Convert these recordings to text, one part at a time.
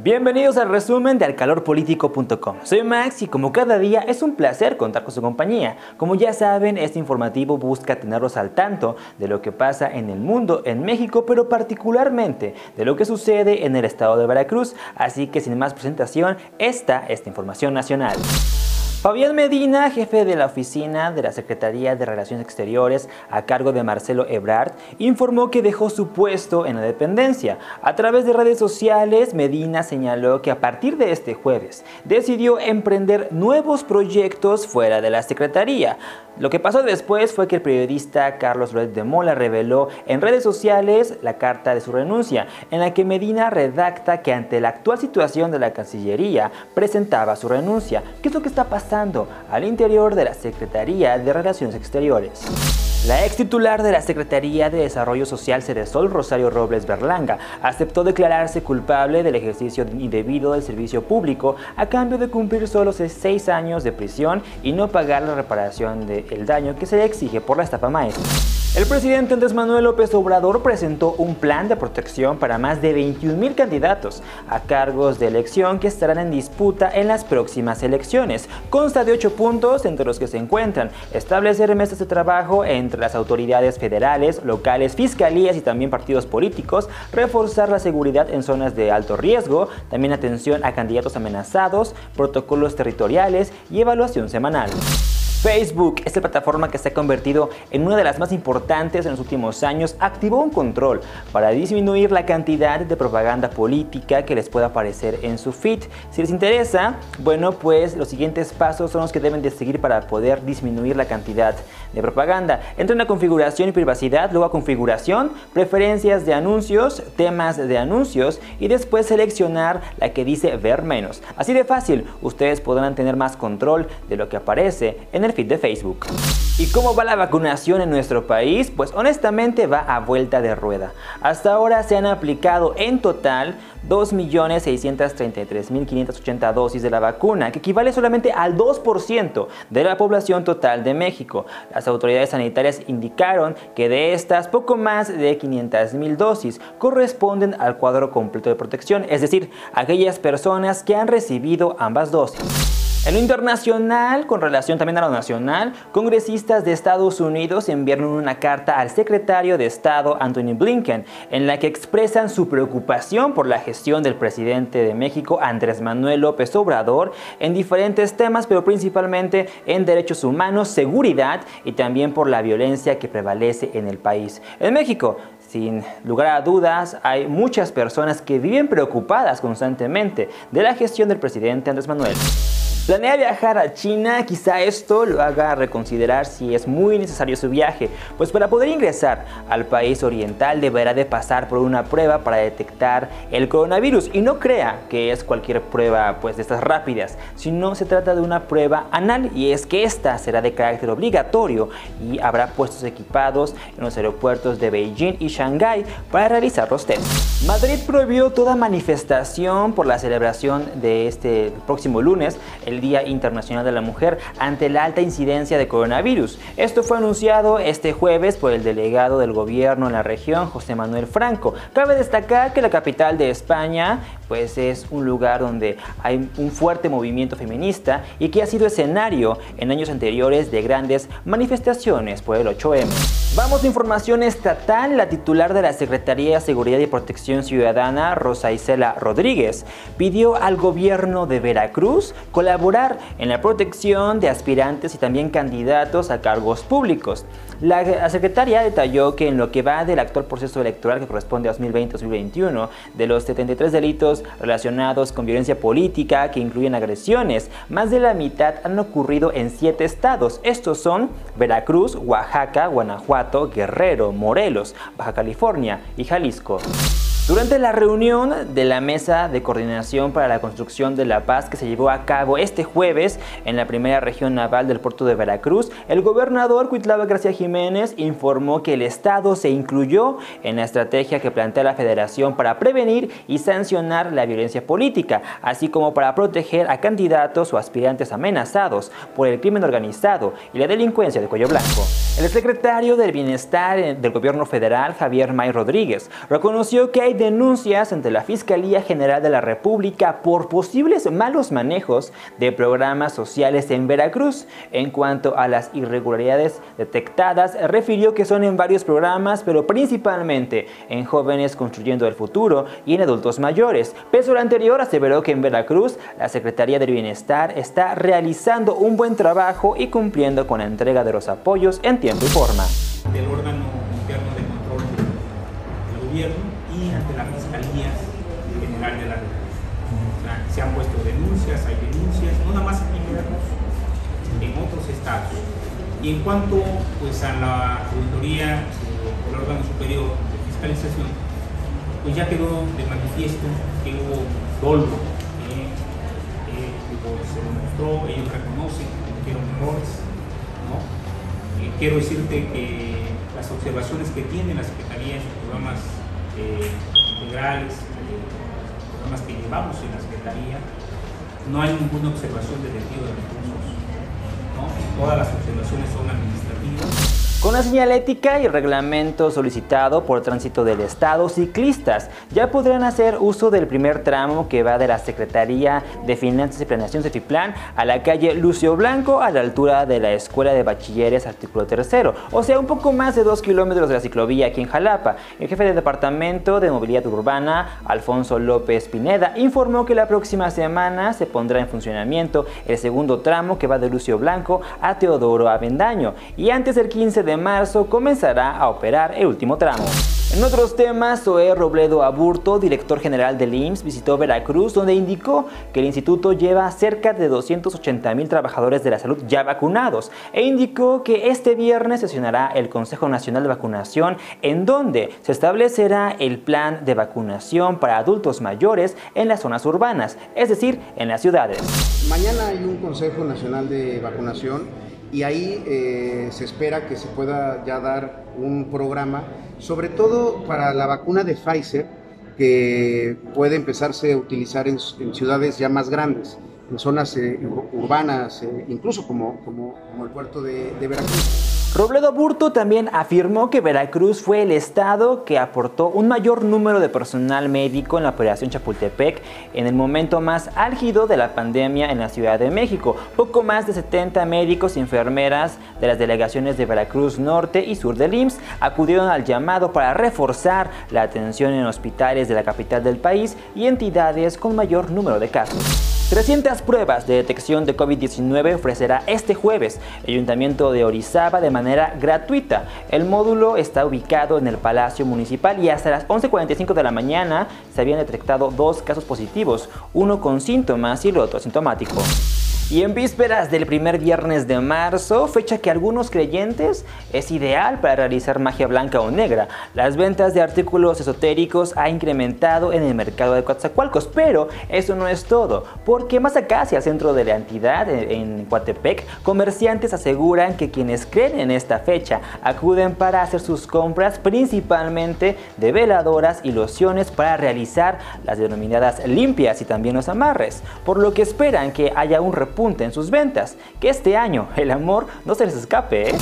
Bienvenidos al resumen de alcalorpolitico.com. Soy Max y como cada día es un placer contar con su compañía. Como ya saben, este informativo busca tenerlos al tanto de lo que pasa en el mundo, en México, pero particularmente de lo que sucede en el estado de Veracruz. Así que sin más presentación, esta es la información nacional. Fabián Medina, jefe de la oficina de la Secretaría de Relaciones Exteriores a cargo de Marcelo Ebrard, informó que dejó su puesto en la dependencia. A través de redes sociales, Medina señaló que a partir de este jueves decidió emprender nuevos proyectos fuera de la Secretaría. Lo que pasó después fue que el periodista Carlos Loret de Mola reveló en redes sociales la carta de su renuncia, en la que Medina redacta que ante la actual situación de la Cancillería presentaba su renuncia. ¿Qué es lo que está pasando al interior de la Secretaría de Relaciones Exteriores? La ex titular de la Secretaría de Desarrollo Social Cedesol, Rosario Robles Berlanga, aceptó declararse culpable del ejercicio indebido del servicio público a cambio de cumplir solo seis años de prisión y no pagar la reparación del daño que se le exige por la estafa maestra. El presidente Andrés Manuel López Obrador presentó un plan de protección para más de 21 mil candidatos a cargos de elección que estarán en disputa en las próximas elecciones. Consta de ocho puntos entre los que se encuentran establecer mesas de trabajo entre las autoridades federales, locales, fiscalías y también partidos políticos, reforzar la seguridad en zonas de alto riesgo, también atención a candidatos amenazados, protocolos territoriales y evaluación semanal. Facebook, esta plataforma que se ha convertido en una de las más importantes en los últimos años, activó un control para disminuir la cantidad de propaganda política que les pueda aparecer en su feed. Si les interesa, bueno, pues los siguientes pasos son los que deben de seguir para poder disminuir la cantidad de propaganda. Entra en la configuración y privacidad, luego a configuración, preferencias de anuncios, temas de anuncios y después seleccionar la que dice ver menos. Así de fácil, ustedes podrán tener más control de lo que aparece en el feed de Facebook. ¿Y cómo va la vacunación en nuestro país? Pues honestamente va a vuelta de rueda. Hasta ahora se han aplicado en total 2.633.580 dosis de la vacuna, que equivale solamente al 2% de la población total de México. Las autoridades sanitarias indicaron que de estas, poco más de 500.000 dosis corresponden al cuadro completo de protección, es decir, aquellas personas que han recibido ambas dosis. En lo internacional, con relación también a lo nacional, congresistas de Estados Unidos enviaron una carta al secretario de Estado Anthony Blinken en la que expresan su preocupación por la gestión del presidente de México Andrés Manuel López Obrador en diferentes temas, pero principalmente en derechos humanos, seguridad y también por la violencia que prevalece en el país. En México, sin lugar a dudas, hay muchas personas que viven preocupadas constantemente de la gestión del presidente Andrés Manuel. Planea viajar a China, quizá esto lo haga reconsiderar si es muy necesario su viaje, pues para poder ingresar al país oriental deberá de pasar por una prueba para detectar el coronavirus y no crea que es cualquier prueba pues de estas rápidas, sino se trata de una prueba anal y es que esta será de carácter obligatorio y habrá puestos equipados en los aeropuertos de Beijing y Shanghái para realizar los tests. Madrid prohibió toda manifestación por la celebración de este próximo lunes, Día Internacional de la Mujer ante la alta incidencia de coronavirus. Esto fue anunciado este jueves por el delegado del gobierno en la región, José Manuel Franco. Cabe destacar que la capital de España pues es un lugar donde hay un fuerte movimiento feminista y que ha sido escenario en años anteriores de grandes manifestaciones por el 8M. Vamos a información estatal. La titular de la Secretaría de Seguridad y Protección Ciudadana, Rosa Isela Rodríguez, pidió al gobierno de Veracruz colaborar en la protección de aspirantes y también candidatos a cargos públicos. La secretaria detalló que en lo que va del actual proceso electoral que corresponde a 2020-2021, de los 73 delitos relacionados con violencia política que incluyen agresiones, más de la mitad han ocurrido en siete estados. Estos son Veracruz, Oaxaca, Guanajuato, Guerrero, Morelos, Baja California y Jalisco. Durante la reunión de la Mesa de Coordinación para la Construcción de la Paz que se llevó a cabo este jueves en la primera región naval del puerto de Veracruz, el gobernador Cuitlava García Jiménez informó que el Estado se incluyó en la estrategia que plantea la Federación para prevenir y sancionar la violencia política, así como para proteger a candidatos o aspirantes amenazados por el crimen organizado y la delincuencia de cuello blanco. El secretario del Bienestar del Gobierno Federal, Javier May Rodríguez, reconoció que hay denuncias ante la Fiscalía General de la República por posibles malos manejos de programas sociales en Veracruz. En cuanto a las irregularidades detectadas, refirió que son en varios programas, pero principalmente en jóvenes construyendo el futuro y en adultos mayores. Peso lo anterior aseveró que en Veracruz la Secretaría del Bienestar está realizando un buen trabajo y cumpliendo con la entrega de los apoyos en tiempo y forma. Del órgano interno de control del gobierno Y en cuanto pues, a la auditoría o el órgano superior de fiscalización, pues ya quedó de manifiesto que hubo dolo, eh, eh, se demostró, ellos reconocen que cometieron errores. Eh, quiero decirte que las observaciones que tiene la Secretaría en sus programas eh, integrales, eh, programas que llevamos en la Secretaría, no hay ninguna observación de desvío de recursos. Todas las observaciones son administrativas. Con la señalética y reglamento solicitado por Tránsito del Estado, ciclistas. Ya podrán hacer uso del primer tramo que va de la Secretaría de Finanzas y Planeación Cefiplan a la calle Lucio Blanco a la altura de la Escuela de Bachilleres artículo tercero, o sea un poco más de dos kilómetros de la ciclovía aquí en Jalapa. El jefe del Departamento de Movilidad Urbana, Alfonso López Pineda, informó que la próxima semana se pondrá en funcionamiento el segundo tramo que va de Lucio Blanco a Teodoro Avendaño. Y antes del 15 de marzo comenzará a operar el último tramo. En otros temas, Zoé Robledo Aburto, director general del IMSS, visitó Veracruz, donde indicó que el instituto lleva cerca de 280 mil trabajadores de la salud ya vacunados e indicó que este viernes sesionará el Consejo Nacional de Vacunación, en donde se establecerá el plan de vacunación para adultos mayores en las zonas urbanas, es decir, en las ciudades. Mañana hay un Consejo Nacional de Vacunación y ahí eh, se espera que se pueda ya dar un programa, sobre todo para la vacuna de Pfizer, que puede empezarse a utilizar en, ciudades ya más grandes, en zonas eh, urbanas, eh, incluso como, como, como, el puerto de Veracruz. Robledo Burto también afirmó que Veracruz fue el estado que aportó un mayor número de personal médico en la operación Chapultepec en el momento más álgido de la pandemia en la Ciudad de México. Poco más de 70 médicos y enfermeras de las delegaciones de Veracruz Norte y Sur del IMSS acudieron al llamado para reforzar la atención en hospitales de la capital del país y entidades con mayor número de casos. 300 pruebas de detección de COVID-19 ofrecerá este jueves el Ayuntamiento de Orizaba de manera gratuita. El módulo está ubicado en el Palacio Municipal y hasta las 11.45 de la mañana se habían detectado dos casos positivos, uno con síntomas y el otro asintomático. Y en vísperas del primer viernes de marzo, fecha que algunos creyentes es ideal para realizar magia blanca o negra, las ventas de artículos esotéricos ha incrementado en el mercado de Coatzacoalcos, pero eso no es todo, porque más acá hacia el centro de la entidad, en Coatepec, comerciantes aseguran que quienes creen en esta fecha acuden para hacer sus compras principalmente de veladoras y lociones para realizar las denominadas limpias y también los amarres, por lo que esperan que haya un punta en sus ventas. Que este año el amor no se les escape, ¿eh?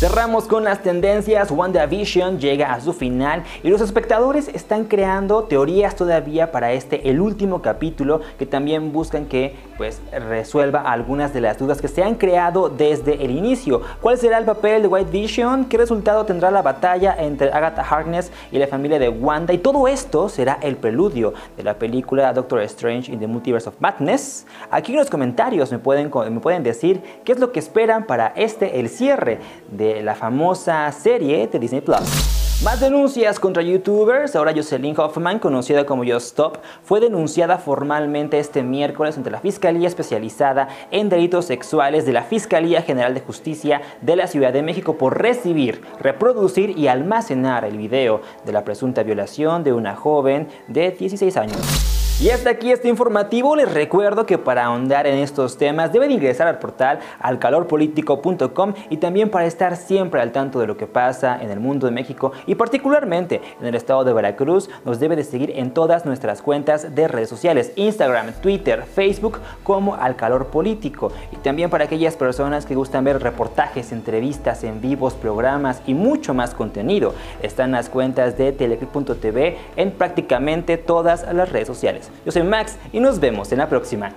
Cerramos con las tendencias, WandaVision llega a su final y los espectadores están creando teorías todavía para este, el último capítulo, que también buscan que pues resuelva algunas de las dudas que se han creado desde el inicio. ¿Cuál será el papel de White Vision? ¿Qué resultado tendrá la batalla entre Agatha Harkness y la familia de Wanda? Y todo esto será el preludio de la película Doctor Strange in the Multiverse of Madness. Aquí en los comentarios me pueden, me pueden decir qué es lo que esperan para este, el cierre de la famosa serie de Disney Plus. Más denuncias contra youtubers. Ahora Jocelyn Hoffman, conocida como Just Stop, fue denunciada formalmente este miércoles ante la Fiscalía Especializada en Delitos Sexuales de la Fiscalía General de Justicia de la Ciudad de México por recibir, reproducir y almacenar el video de la presunta violación de una joven de 16 años. Y hasta aquí este informativo. Les recuerdo que para ahondar en estos temas deben ingresar al portal alcalorpolitico.com y también para estar siempre al tanto de lo que pasa en el mundo de México y particularmente en el estado de Veracruz, nos debe de seguir en todas nuestras cuentas de redes sociales, Instagram, Twitter, Facebook como Al Calor Político. Y también para aquellas personas que gustan ver reportajes, entrevistas en vivos, programas y mucho más contenido, están las cuentas de teleclip.tv en prácticamente todas las redes sociales. Yo soy Max y nos vemos en la próxima.